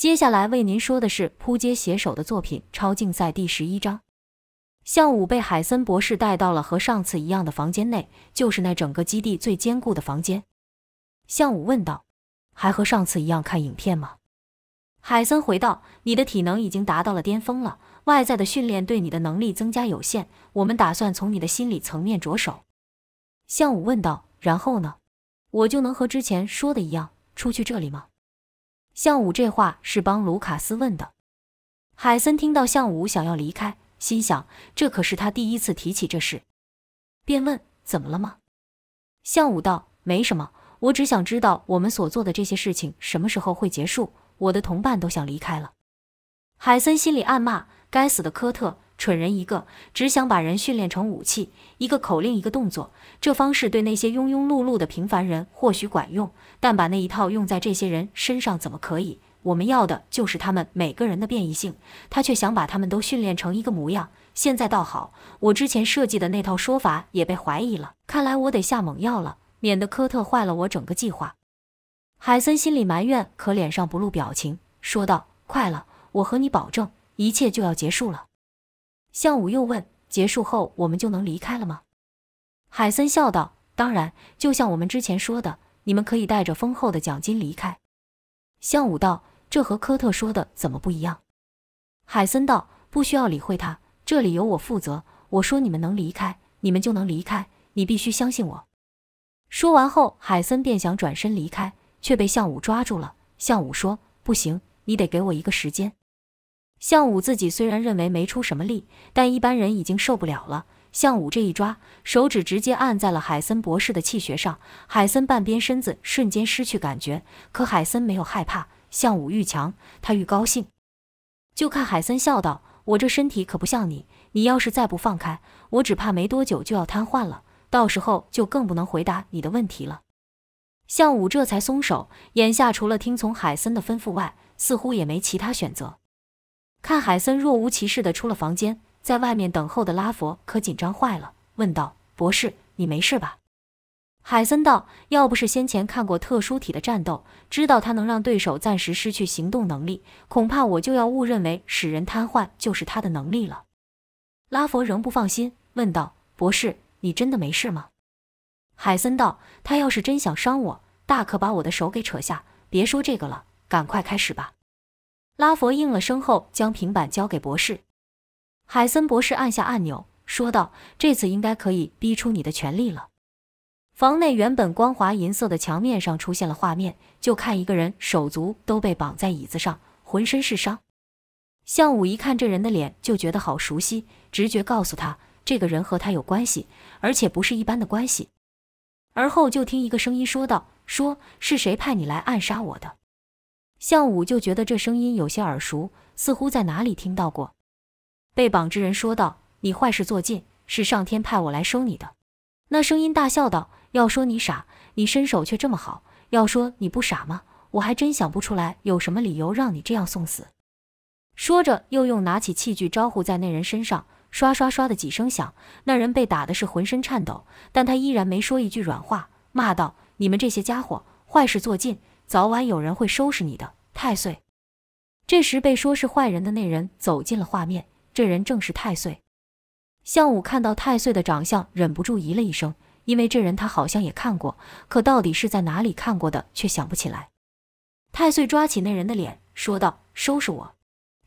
接下来为您说的是扑街写手的作品《超竞赛》第十一章。向武被海森博士带到了和上次一样的房间内，就是那整个基地最坚固的房间。向武问道：“还和上次一样看影片吗？”海森回道：“你的体能已经达到了巅峰了，外在的训练对你的能力增加有限。我们打算从你的心理层面着手。”向武问道：“然后呢？我就能和之前说的一样出去这里吗？”向武这话是帮卢卡斯问的。海森听到向武想要离开。心想，这可是他第一次提起这事，便问：“怎么了吗？”向武道：“没什么，我只想知道我们所做的这些事情什么时候会结束。我的同伴都想离开了。”海森心里暗骂：“该死的科特，蠢人一个，只想把人训练成武器，一个口令，一个动作。这方式对那些庸庸碌碌的平凡人或许管用，但把那一套用在这些人身上怎么可以？”我们要的就是他们每个人的变异性，他却想把他们都训练成一个模样。现在倒好，我之前设计的那套说法也被怀疑了。看来我得下猛药了，免得科特坏了我整个计划。海森心里埋怨，可脸上不露表情，说道：“快了，我和你保证，一切就要结束了。”向武又问：“结束后我们就能离开了吗？”海森笑道：“当然，就像我们之前说的，你们可以带着丰厚的奖金离开。”向武道。这和科特说的怎么不一样？海森道：“不需要理会他，这里由我负责。我说你们能离开，你们就能离开。你必须相信我。”说完后，海森便想转身离开，却被向武抓住了。向武说：“不行，你得给我一个时间。”向武自己虽然认为没出什么力，但一般人已经受不了了。向武这一抓，手指直接按在了海森博士的气穴上，海森半边身子瞬间失去感觉。可海森没有害怕。向武愈强，他愈高兴。就看海森笑道：“我这身体可不像你，你要是再不放开，我只怕没多久就要瘫痪了，到时候就更不能回答你的问题了。”向武这才松手，眼下除了听从海森的吩咐外，似乎也没其他选择。看海森若无其事地出了房间，在外面等候的拉佛可紧张坏了，问道：“博士，你没事吧？”海森道：“要不是先前看过特殊体的战斗，知道他能让对手暂时失去行动能力，恐怕我就要误认为使人瘫痪就是他的能力了。”拉佛仍不放心，问道：“博士，你真的没事吗？”海森道：“他要是真想伤我，大可把我的手给扯下。别说这个了，赶快开始吧。”拉佛应了声后，将平板交给博士。海森博士按下按钮，说道：“这次应该可以逼出你的全力了。”房内原本光滑银色的墙面上出现了画面，就看一个人手足都被绑在椅子上，浑身是伤。向武一看这人的脸，就觉得好熟悉，直觉告诉他，这个人和他有关系，而且不是一般的关系。而后就听一个声音说道：“说是谁派你来暗杀我的？”向武就觉得这声音有些耳熟，似乎在哪里听到过。被绑之人说道：“你坏事做尽，是上天派我来收你的。”那声音大笑道。要说你傻，你身手却这么好；要说你不傻吗？我还真想不出来有什么理由让你这样送死。说着，又用拿起器具招呼在那人身上，刷刷刷的几声响。那人被打的是浑身颤抖，但他依然没说一句软话，骂道：“你们这些家伙，坏事做尽，早晚有人会收拾你的。”太岁。这时，被说是坏人的那人走进了画面，这人正是太岁。向武看到太岁的长相，忍不住咦了一声。因为这人他好像也看过，可到底是在哪里看过的，却想不起来。太岁抓起那人的脸，说道：“收拾我，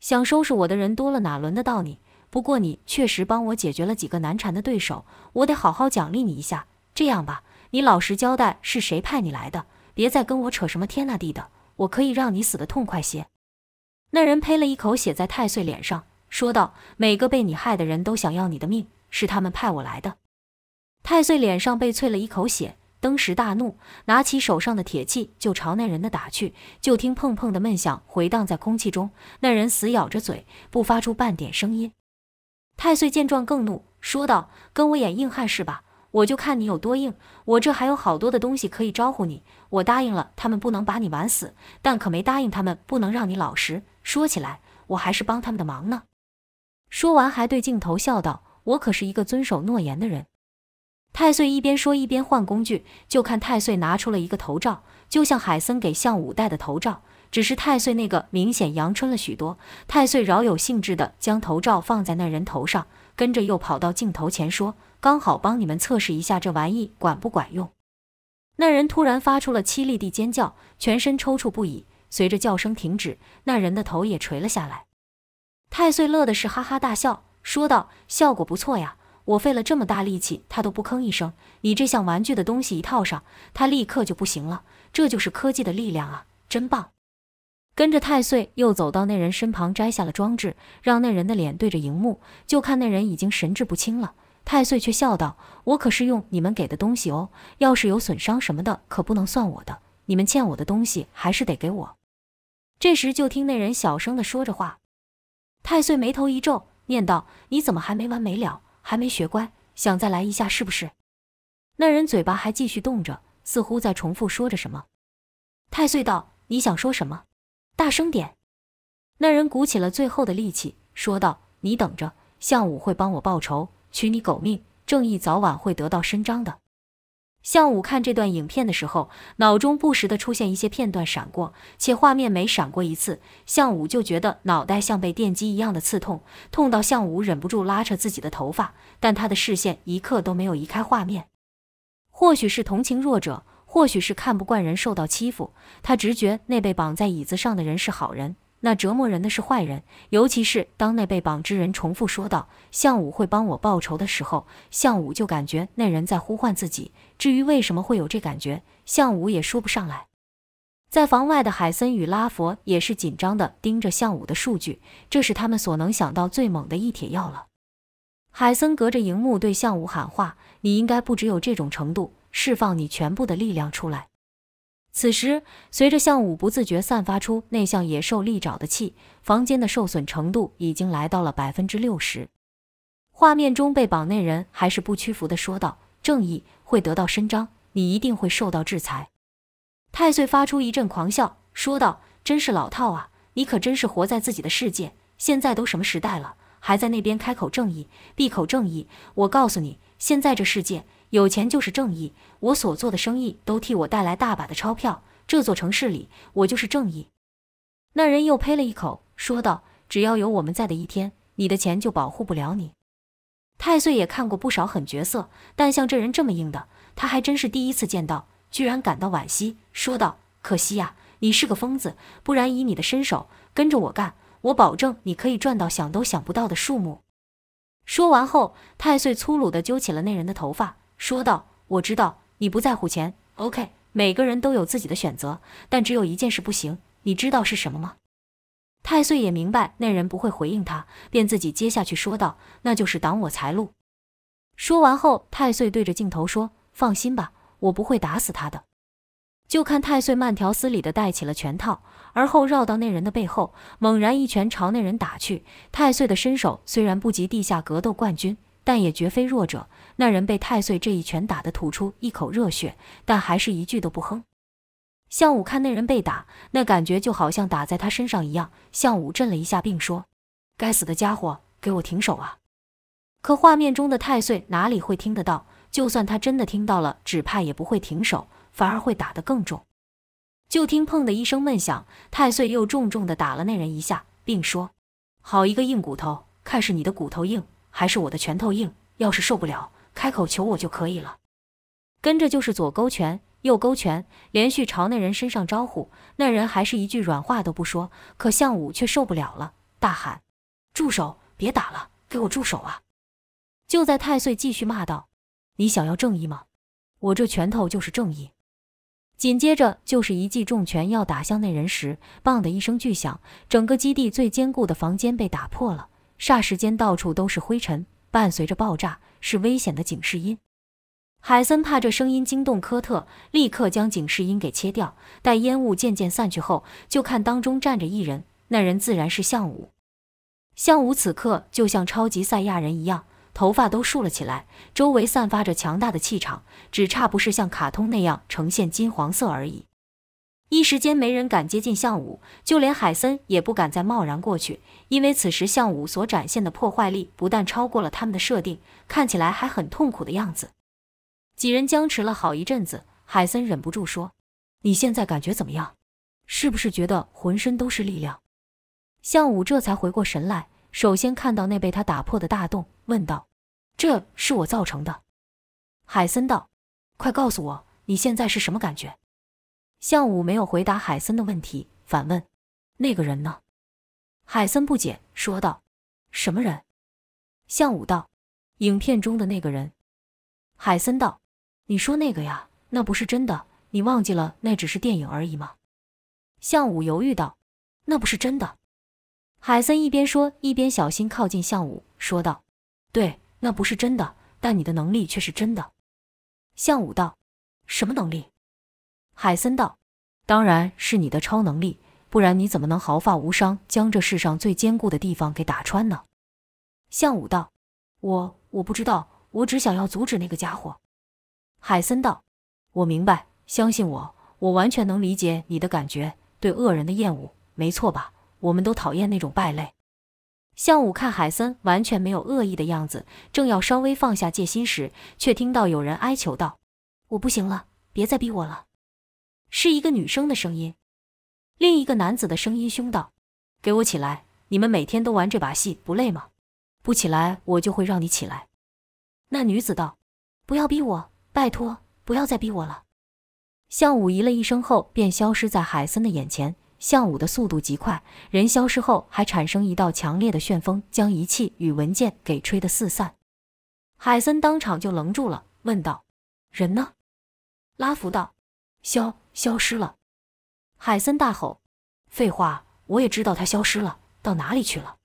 想收拾我的人多了，哪轮得到你？不过你确实帮我解决了几个难缠的对手，我得好好奖励你一下。这样吧，你老实交代是谁派你来的，别再跟我扯什么天啊地的，我可以让你死得痛快些。”那人呸了一口血在太岁脸上，说道：“每个被你害的人都想要你的命，是他们派我来的。”太岁脸上被啐了一口血，登时大怒，拿起手上的铁器就朝那人的打去。就听砰砰的闷响回荡在空气中，那人死咬着嘴，不发出半点声音。太岁见状更怒，说道：“跟我演硬汉是吧？我就看你有多硬！我这还有好多的东西可以招呼你。我答应了他们不能把你玩死，但可没答应他们不能让你老实。说起来，我还是帮他们的忙呢。”说完还对镜头笑道：“我可是一个遵守诺言的人。”太岁一边说一边换工具，就看太岁拿出了一个头罩，就像海森给向武戴的头罩。只是太岁那个明显阳春了许多。太岁饶有兴致地将头罩放在那人头上，跟着又跑到镜头前说：“刚好帮你们测试一下这玩意管不管用。”那人突然发出了凄厉地尖叫，全身抽搐不已。随着叫声停止，那人的头也垂了下来。太岁乐的是哈哈大笑，说道：“效果不错呀，我费了这么大力气，他都不吭一声。你这像玩具的东西一套上，他立刻就不行了。这就是科技的力量啊，真棒！”跟着太岁又走到那人身旁，摘下了装置，让那人的脸对着荧幕，就看那人已经神志不清了。太岁却笑道：“我可是用你们给的东西哦，要是有损伤什么的，可不能算我的。你们欠我的东西还是得给我。”这时就听那人小声的说着话，太岁眉头一皱，念道：“你怎么还没完没了？还没学乖，想再来一下是不是？”那人嘴巴还继续动着，似乎在重复说着什么。太岁道：“你想说什么？大声点。”那人鼓起了最后的力气，说道：“你等着，项武会帮我报仇。”取你狗命，正义早晚会得到伸张的。向武看这段影片的时候，脑中不时的出现一些片段闪过，且画面每闪过一次，向武就觉得脑袋像被电击一样的刺痛，痛到向武忍不住拉扯自己的头发，但他的视线一刻都没有移开画面。或许是同情弱者，或许是看不惯人受到欺负，他直觉那被绑在椅子上的人是好人。那折磨人的是坏人，尤其是当那被绑之人重复说道：“项武会帮我报仇”的时候，项武就感觉那人在呼唤自己。至于为什么会有这感觉，项武也说不上来。在房外的海森与拉佛也是紧张地盯着项武的数据，这是他们所能想到最猛的一帖药了。海森隔着荧幕对项武喊话：“你应该不只有这种程度，释放你全部的力量出来。”此时，随着项武不自觉散发出那像野兽利爪的气，房间的受损程度已经来到了百分之六十。画面中被绑那人还是不屈服地说道：“正义会得到伸张，你一定会受到制裁。”太岁发出一阵狂笑，说道：“真是老套啊！你可真是活在自己的世界。现在都什么时代了，还在那边开口正义，闭口正义？我告诉你，现在这世界……”有钱就是正义，我所做的生意都替我带来大把的钞票。这座城市里，我就是正义。那人又呸了一口，说道：“只要有我们在的一天，你的钱就保护不了你。”太岁也看过不少狠角色，但像这人这么硬的，他还真是第一次见到，居然感到惋惜，说道：“可惜呀，你是个疯子，不然以你的身手，跟着我干，我保证你可以赚到想都想不到的数目。”说完后，太岁粗鲁地揪起了那人的头发。说道：“我知道你不在乎钱，OK。每个人都有自己的选择，但只有一件事不行，你知道是什么吗？”太岁也明白那人不会回应他，便自己接下去说道：“那就是挡我财路。”说完后，太岁对着镜头说：“放心吧，我不会打死他的。”就看太岁慢条斯理地戴起了拳套，而后绕到那人的背后，猛然一拳朝那人打去。太岁的身手虽然不及地下格斗冠军。但也绝非弱者。那人被太岁这一拳打得吐出一口热血，但还是一句都不哼。项武看那人被打，那感觉就好像打在他身上一样。项武震了一下，并说：“该死的家伙，给我停手啊！”可画面中的太岁哪里会听得到？就算他真的听到了，只怕也不会停手，反而会打得更重。就听砰的一声闷响，太岁又重重地打了那人一下，并说：“好一个硬骨头，看是你的骨头硬。”还是我的拳头硬，要是受不了，开口求我就可以了。跟着就是左勾拳、右勾拳，连续朝那人身上招呼。那人还是一句软话都不说，可项武却受不了了，大喊：“住手！别打了，给我住手啊！”就在太岁继续骂道：“你想要正义吗？我这拳头就是正义。”紧接着就是一记重拳要打向那人时，棒的一声巨响，整个基地最坚固的房间被打破了。霎时间，到处都是灰尘，伴随着爆炸，是危险的警示音。海森怕这声音惊动科特，立刻将警示音给切掉。待烟雾渐渐散去后，就看当中站着一人，那人自然是项武。项武此刻就像超级赛亚人一样，头发都竖了起来，周围散发着强大的气场，只差不是像卡通那样呈现金黄色而已。一时间，没人敢接近项武，就连海森也不敢再贸然过去，因为此时项武所展现的破坏力不但超过了他们的设定，看起来还很痛苦的样子。几人僵持了好一阵子，海森忍不住说：“你现在感觉怎么样？是不是觉得浑身都是力量？向武这才回过神来，首先看到那被他打破的大洞，问道：“这是我造成的？”海森道：“快告诉我，你现在是什么感觉？”向武没有回答海森的问题，反问：“那个人呢？”海森不解说道：“什么人？”向武道：“影片中的那个人。”海森道：“你说那个呀？那不是真的，你忘记了那只是电影而已吗？”向武犹豫道：“那不是真的。”海森一边说一边小心靠近向武，说道：“对，那不是真的，但你的能力却是真的。”向武道：“什么能力？”海森道：“当然是你的超能力，不然你怎么能毫发无伤将这世上最坚固的地方给打穿呢？”向武道：“我我不知道。”我只想要阻止那个家伙，海森道：“我明白，相信我，我完全能理解你的感觉，对恶人的厌恶，没错吧？我们都讨厌那种败类。”向武看海森完全没有恶意的样子，正要稍微放下戒心时，却听到有人哀求道：“我不行了，别再逼我了。”是一个女生的声音。另一个男子的声音凶道：“给我起来！你们每天都玩这把戏，不累吗？不起来，我就会让你起来。”那女子道：“不要逼我，拜托，不要再逼我了。”向武咦了一声后，便消失在海森的眼前。向武的速度极快，人消失后还产生一道强烈的旋风，将仪器与文件给吹得四散。海森当场就愣住了，问道：“人呢？”拉福道：“肖消失了。”海森大吼：“废话，我也知道他消失了，到哪里去了？”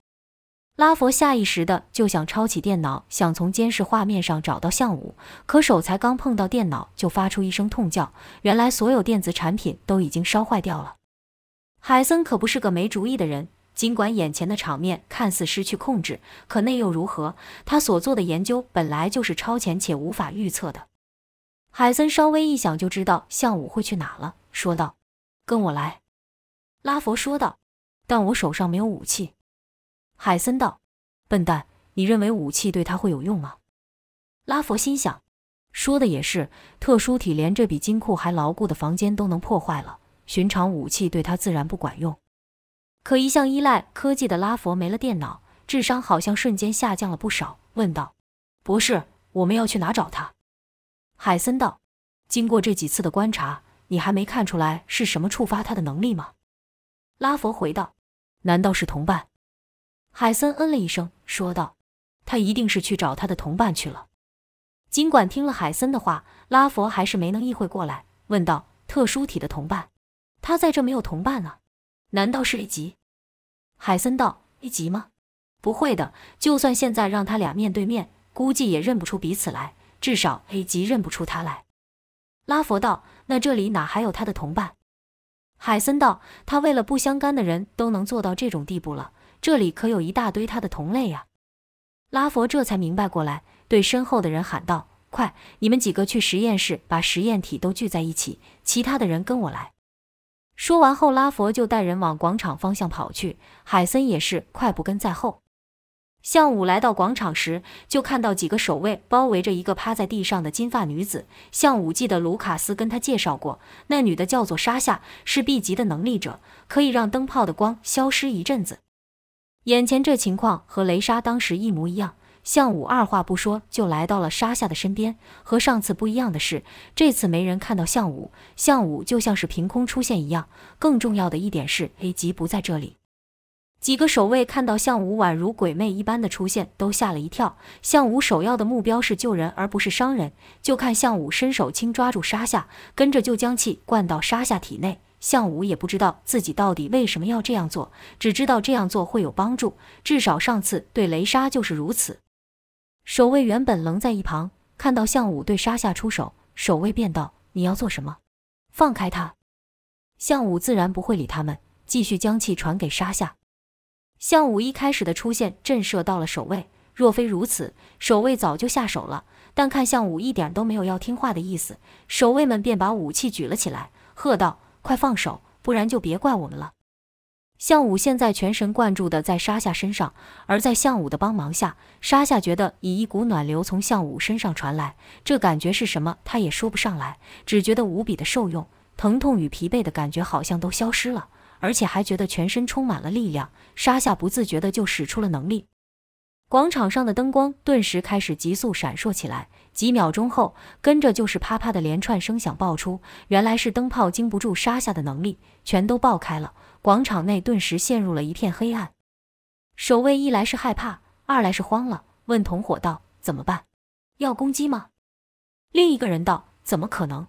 拉佛下意识的就想抄起电脑，想从监视画面上找到向武，可手才刚碰到电脑，就发出一声痛叫。原来所有电子产品都已经烧坏掉了。海森可不是个没主意的人，尽管眼前的场面看似失去控制，可那又如何？他所做的研究本来就是超前且无法预测的。海森稍微一想就知道向武会去哪了，说道：“跟我来。”拉佛说道：“但我手上没有武器。”海森道：“笨蛋，你认为武器对他会有用吗？”拉佛心想：“说的也是，特殊体连这比金库还牢固的房间都能破坏了，寻常武器对他自然不管用。”可一向依赖科技的拉佛没了电脑，智商好像瞬间下降了不少，问道：“博士，我们要去哪找他？”海森道：“经过这几次的观察，你还没看出来是什么触发他的能力吗？”拉佛回道：“难道是同伴？”海森嗯了一声，说道：“他一定是去找他的同伴去了。”尽管听了海森的话，拉佛还是没能意会过来，问道：“特殊体的同伴？他在这没有同伴啊？难道是 A 级？”海森道：“A 级吗？不会的，就算现在让他俩面对面，估计也认不出彼此来，至少 A 级认不出他来。”拉佛道：“那这里哪还有他的同伴？”海森道：“他为了不相干的人都能做到这种地步了。”这里可有一大堆他的同类呀！拉佛这才明白过来，对身后的人喊道：“快，你们几个去实验室，把实验体都聚在一起，其他的人跟我来。”说完后，拉佛就带人往广场方向跑去，海森也是快步跟在后。向武来到广场时，就看到几个守卫包围着一个趴在地上的金发女子。向武记得卢卡斯跟他介绍过，那女的叫做沙夏，是 B 级的能力者，可以让灯泡的光消失一阵子。眼前这情况和雷莎当时一模一样，向武二话不说就来到了沙夏的身边。和上次不一样的是，这次没人看到向武，向武就像是凭空出现一样。更重要的一点是，A 级不在这里。几个守卫看到向武宛如鬼魅一般的出现，都吓了一跳。向武首要的目标是救人，而不是伤人。就看向武伸手轻抓住沙夏，跟着就将气灌到沙夏体内。向武也不知道自己到底为什么要这样做，只知道这样做会有帮助。至少上次对雷莎就是如此。守卫原本愣在一旁，看到向武对沙夏出手，守卫便道：“你要做什么？放开他！”向武自然不会理他们，继续将气传给沙夏。项武一开始的出现震慑到了守卫，若非如此，守卫早就下手了。但看项武一点都没有要听话的意思，守卫们便把武器举了起来，喝道。快放手，不然就别怪我们了。项武现在全神贯注的在沙夏身上，而在项武的帮忙下，沙夏觉得以一股暖流从项武身上传来，这感觉是什么，他也说不上来，只觉得无比的受用。疼痛与疲惫的感觉好像都消失了，而且还觉得全身充满了力量。沙夏不自觉的就使出了能力。广场上的灯光顿时开始急速闪烁起来，几秒钟后，跟着就是啪啪的连串声响爆出。原来是灯泡经不住沙夏的能力，全都爆开了。广场内顿时陷入了一片黑暗。守卫一来是害怕，二来是慌了，问同伙道：“怎么办？要攻击吗？”另一个人道：“怎么可能？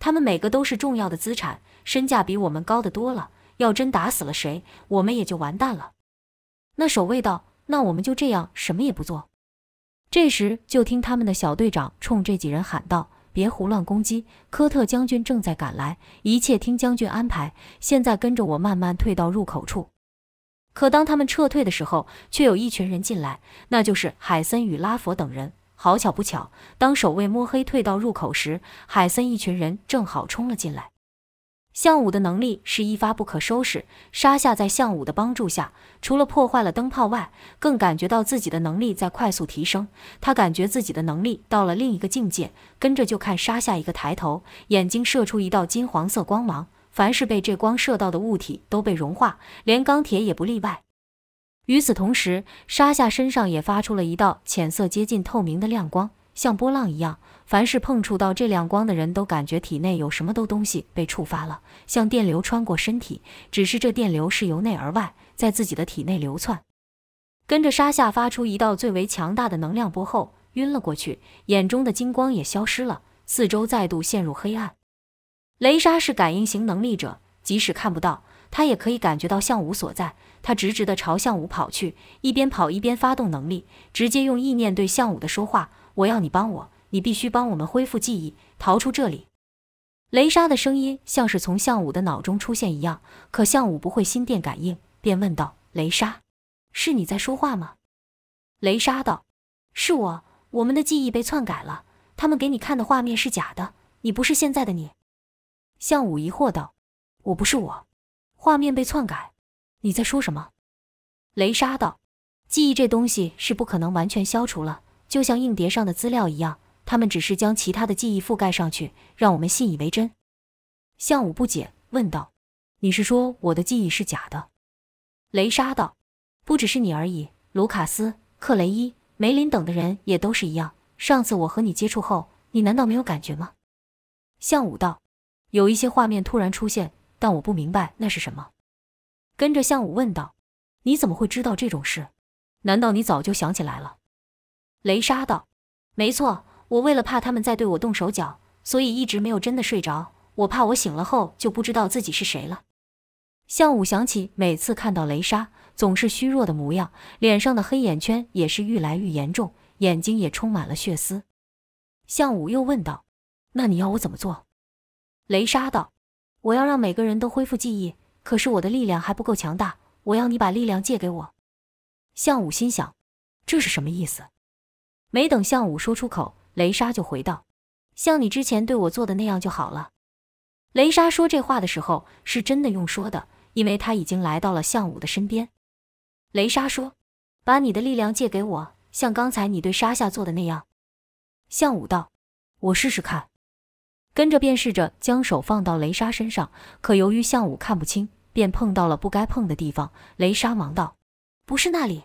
他们每个都是重要的资产，身价比我们高得多了。要真打死了谁，我们也就完蛋了。”那守卫道。那我们就这样什么也不做。这时，就听他们的小队长冲这几人喊道：“别胡乱攻击！科特将军正在赶来，一切听将军安排。现在跟着我慢慢退到入口处。”可当他们撤退的时候，却有一群人进来，那就是海森与拉佛等人。好巧不巧，当守卫摸黑退到入口时，海森一群人正好冲了进来。项武的能力是一发不可收拾。沙夏在项武的帮助下，除了破坏了灯泡外，更感觉到自己的能力在快速提升。他感觉自己的能力到了另一个境界，跟着就看沙夏一个抬头，眼睛射出一道金黄色光芒，凡是被这光射到的物体都被融化，连钢铁也不例外。与此同时，沙夏身上也发出了一道浅色接近透明的亮光，像波浪一样。凡是碰触到这亮光的人都感觉体内有什么都东西被触发了，像电流穿过身体，只是这电流是由内而外，在自己的体内流窜。跟着沙夏发出一道最为强大的能量波后，晕了过去，眼中的金光也消失了，四周再度陷入黑暗。雷莎是感应型能力者，即使看不到，他也可以感觉到向武所在。他直直地朝向武跑去，一边跑一边发动能力，直接用意念对向武的说话：“我要你帮我。”你必须帮我们恢复记忆，逃出这里。雷莎的声音像是从向武的脑中出现一样，可向武不会心电感应，便问道：“雷莎，是你在说话吗？”雷莎道：“是我，我们的记忆被篡改了，他们给你看的画面是假的，你不是现在的你。”向武疑惑道：“我不是我，画面被篡改，你在说什么？”雷莎道：“记忆这东西是不可能完全消除了，就像硬碟上的资料一样。”他们只是将其他的记忆覆盖上去，让我们信以为真。向武不解问道：“你是说我的记忆是假的？”雷莎道：“不只是你而已，卢卡斯、克雷伊、梅林等的人也都是一样。上次我和你接触后，你难道没有感觉吗？”向武道：“有一些画面突然出现，但我不明白那是什么。”跟着向武问道：“你怎么会知道这种事？难道你早就想起来了？”雷莎道：“没错。”我为了怕他们再对我动手脚，所以一直没有真的睡着。我怕我醒了后就不知道自己是谁了。向武想起每次看到雷莎总是虚弱的模样，脸上的黑眼圈也是愈来愈严重，眼睛也充满了血丝。向武又问道：“那你要我怎么做？”雷莎道：“我要让每个人都恢复记忆，可是我的力量还不够强大，我要你把力量借给我。”向武心想：这是什么意思？没等向武说出口。雷莎就回道：“像你之前对我做的那样就好了。”雷莎说这话的时候是真的用说的，因为他已经来到了向武的身边。雷莎说：“把你的力量借给我，像刚才你对沙夏做的那样。”向武道：“我试试看。”跟着便试着将手放到雷莎身上，可由于向武看不清，便碰到了不该碰的地方。雷莎忙道：“不是那里。”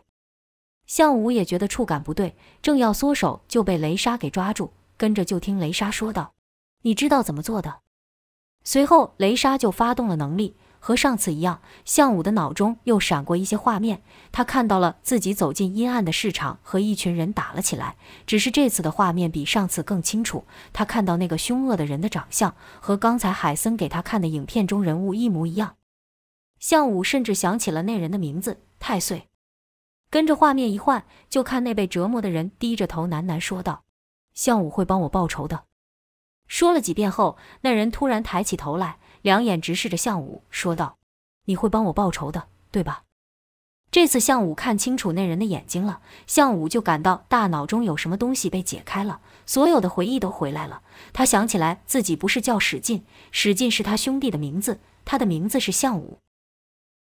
向武也觉得触感不对，正要缩手，就被雷莎给抓住。跟着就听雷莎说道：“你知道怎么做的。”随后雷莎就发动了能力，和上次一样。向武的脑中又闪过一些画面，他看到了自己走进阴暗的市场，和一群人打了起来。只是这次的画面比上次更清楚，他看到那个凶恶的人的长相和刚才海森给他看的影片中人物一模一样。向武甚至想起了那人的名字——太岁。跟着画面一换，就看那被折磨的人低着头喃喃说道：“项武会帮我报仇的。”说了几遍后，那人突然抬起头来，两眼直视着项武，说道：“你会帮我报仇的，对吧？”这次项武看清楚那人的眼睛了，项武就感到大脑中有什么东西被解开了，所有的回忆都回来了。他想起来自己不是叫史进，史进是他兄弟的名字，他的名字是项武。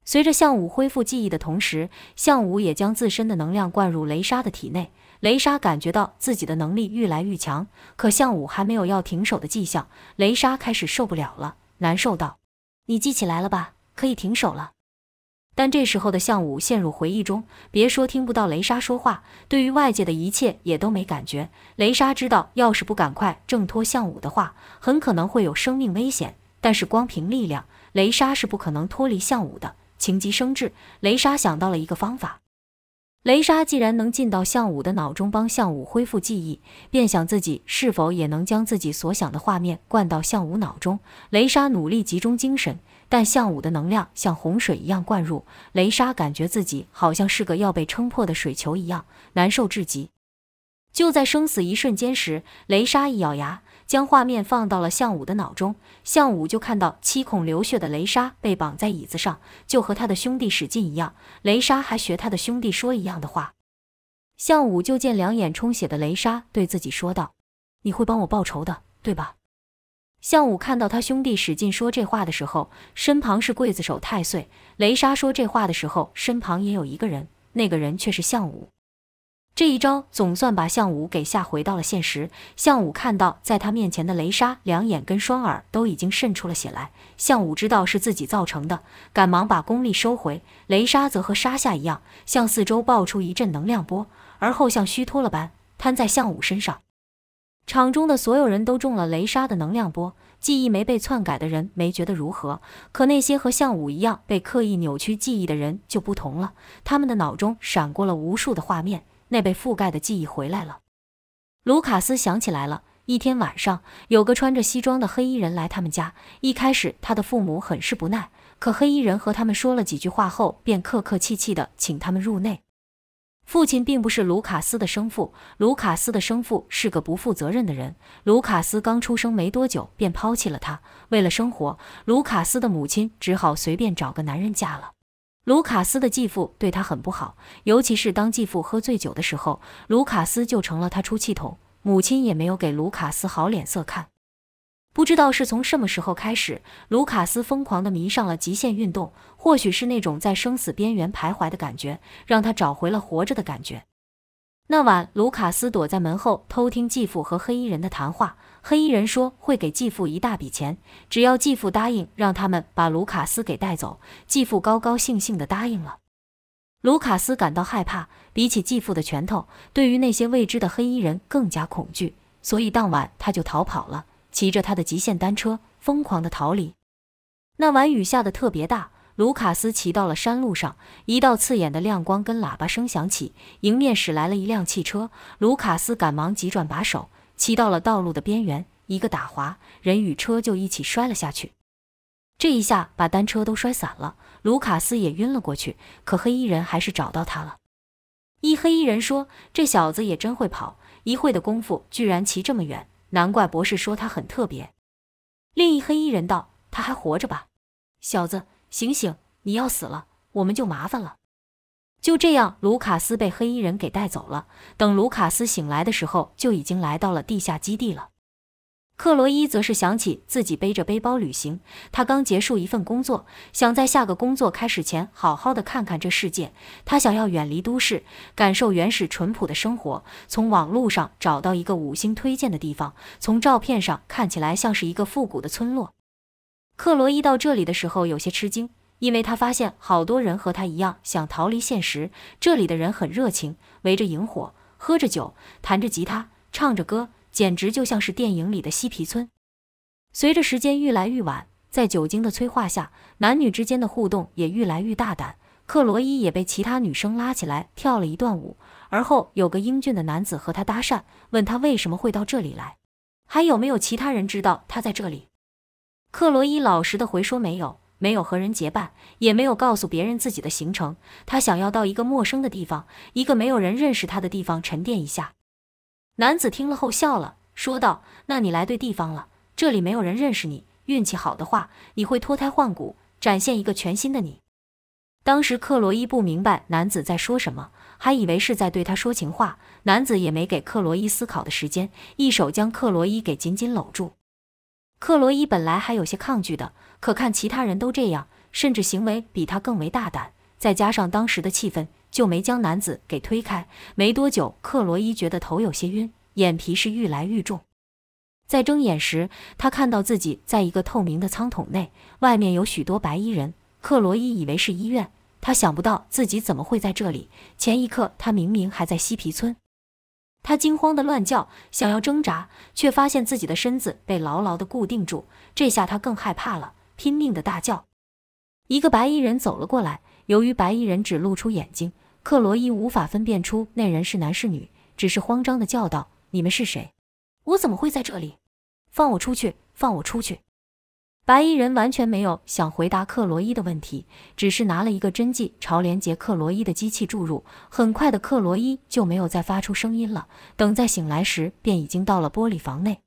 随着项武恢复记忆的同时，项武也将自身的能量灌入雷莎的体内。雷莎感觉到自己的能力愈来愈强，可项武还没有要停手的迹象。雷莎开始受不了了，难受道：“你记起来了吧？可以停手了。”但这时候的向武陷入回忆中，别说听不到雷莎说话，对于外界的一切也都没感觉。雷莎知道，要是不赶快挣脱向武的话，很可能会有生命危险。但是光凭力量，雷莎是不可能脱离向武的。情急生智，雷莎想到了一个方法。雷莎既然能进到向武的脑中，帮向武恢复记忆，便想自己是否也能将自己所想的画面灌到向武脑中。雷莎努力集中精神。但向武的能量像洪水一样灌入，雷莎感觉自己好像是个要被撑破的水球一样，难受至极。就在生死一瞬间时，雷莎一咬牙，将画面放到了向武的脑中，向武就看到七孔流血的雷莎被绑在椅子上，就和他的兄弟史进一样。雷莎还学他的兄弟说一样的话。向武就见两眼充血的雷莎，对自己说道：“你会帮我报仇的，对吧？”向武看到他兄弟史进说这话的时候，身旁是刽子手太岁。雷莎说这话的时候，身旁也有一个人，那个人却是向武。这一招总算把向武给吓回到了现实。向武看到在他面前的雷莎，两眼跟双耳都已经渗出了血来。向武知道是自己造成的，赶忙把功力收回。雷莎则和沙夏一样，向四周爆出一阵能量波，而后像虚脱了般瘫在向武身上。场中的所有人都中了雷莎的能量波，记忆没被篡改的人没觉得如何，可那些和向武一样被刻意扭曲记忆的人就不同了，他们的脑中闪过了无数的画面，那被覆盖的记忆回来了。卢卡斯想起来了，一天晚上有个穿着西装的黑衣人来他们家，一开始他的父母很是不耐，可黑衣人和他们说了几句话后，便客客气气的请他们入内。父亲并不是卢卡斯的生父，卢卡斯的生父是个不负责任的人。卢卡斯刚出生没多久便抛弃了他，为了生活，卢卡斯的母亲只好随便找个男人嫁了。卢卡斯的继父对他很不好，尤其是当继父喝醉酒的时候，卢卡斯就成了他出气筒。母亲也没有给卢卡斯好脸色看。不知道是从什么时候开始，卢卡斯疯狂地迷上了极限运动。或许是那种在生死边缘徘徊的感觉，让他找回了活着的感觉。那晚，卢卡斯躲在门后偷听继父和黑衣人的谈话。黑衣人说会给继父一大笔钱，只要继父答应让他们把卢卡斯给带走。继父高高兴兴地答应了。卢卡斯感到害怕，比起继父的拳头，对于那些未知的黑衣人更加恐惧，所以当晚他就逃跑了。骑着他的极限单车，疯狂地逃离。那晚雨下的特别大，卢卡斯骑到了山路上，一道刺眼的亮光跟喇叭声响起，迎面驶来了一辆汽车。卢卡斯赶忙急转把手，骑到了道路的边缘，一个打滑，人与车就一起摔了下去。这一下把单车都摔散了，卢卡斯也晕了过去。可黑衣人还是找到他了。一黑衣人说：“这小子也真会跑，一会的功夫居然骑这么远。”难怪博士说他很特别。另一黑衣人道：“他还活着吧？小子，醒醒！你要死了，我们就麻烦了。”就这样，卢卡斯被黑衣人给带走了。等卢卡斯醒来的时候，就已经来到了地下基地了。克罗伊则是想起自己背着背包旅行，他刚结束一份工作，想在下个工作开始前好好的看看这世界。他想要远离都市，感受原始淳朴的生活。从网络上找到一个五星推荐的地方，从照片上看起来像是一个复古的村落。克罗伊到这里的时候有些吃惊，因为他发现好多人和他一样想逃离现实。这里的人很热情，围着萤火，喝着酒，弹着吉他，唱着歌。简直就像是电影里的嬉皮村。随着时间愈来愈晚，在酒精的催化下，男女之间的互动也愈来愈大胆。克罗伊也被其他女生拉起来跳了一段舞，而后有个英俊的男子和他搭讪，问他为什么会到这里来，还有没有其他人知道他在这里。克罗伊老实的回说没有，没有和人结伴，也没有告诉别人自己的行程。他想要到一个陌生的地方，一个没有人认识他的地方沉淀一下。男子听了后笑了，说道：“那你来对地方了。这里没有人认识你，运气好的话，你会脱胎换骨，展现一个全新的你。”当时克罗伊不明白男子在说什么，还以为是在对他说情话。男子也没给克罗伊思考的时间，一手将克罗伊给紧紧搂住。克罗伊本来还有些抗拒的，可看其他人都这样，甚至行为比他更为大胆，再加上当时的气氛。就没将男子给推开。没多久，克罗伊觉得头有些晕，眼皮是愈来愈重。在睁眼时，他看到自己在一个透明的舱筒内，外面有许多白衣人。克罗伊以为是医院，他想不到自己怎么会在这里。前一刻他明明还在西皮村。他惊慌的乱叫，想要挣扎，却发现自己的身子被牢牢的固定住。这下他更害怕了，拼命的大叫。一个白衣人走了过来，由于白衣人只露出眼睛，克罗伊无法分辨出那人是男是女，只是慌张的叫道：“你们是谁？我怎么会在这里？放我出去！放我出去！”白衣人完全没有想回答克罗伊的问题，只是拿了一个针剂朝连接克罗伊的机器注入。很快的，克罗伊就没有再发出声音了。等再醒来时，便已经到了玻璃房内。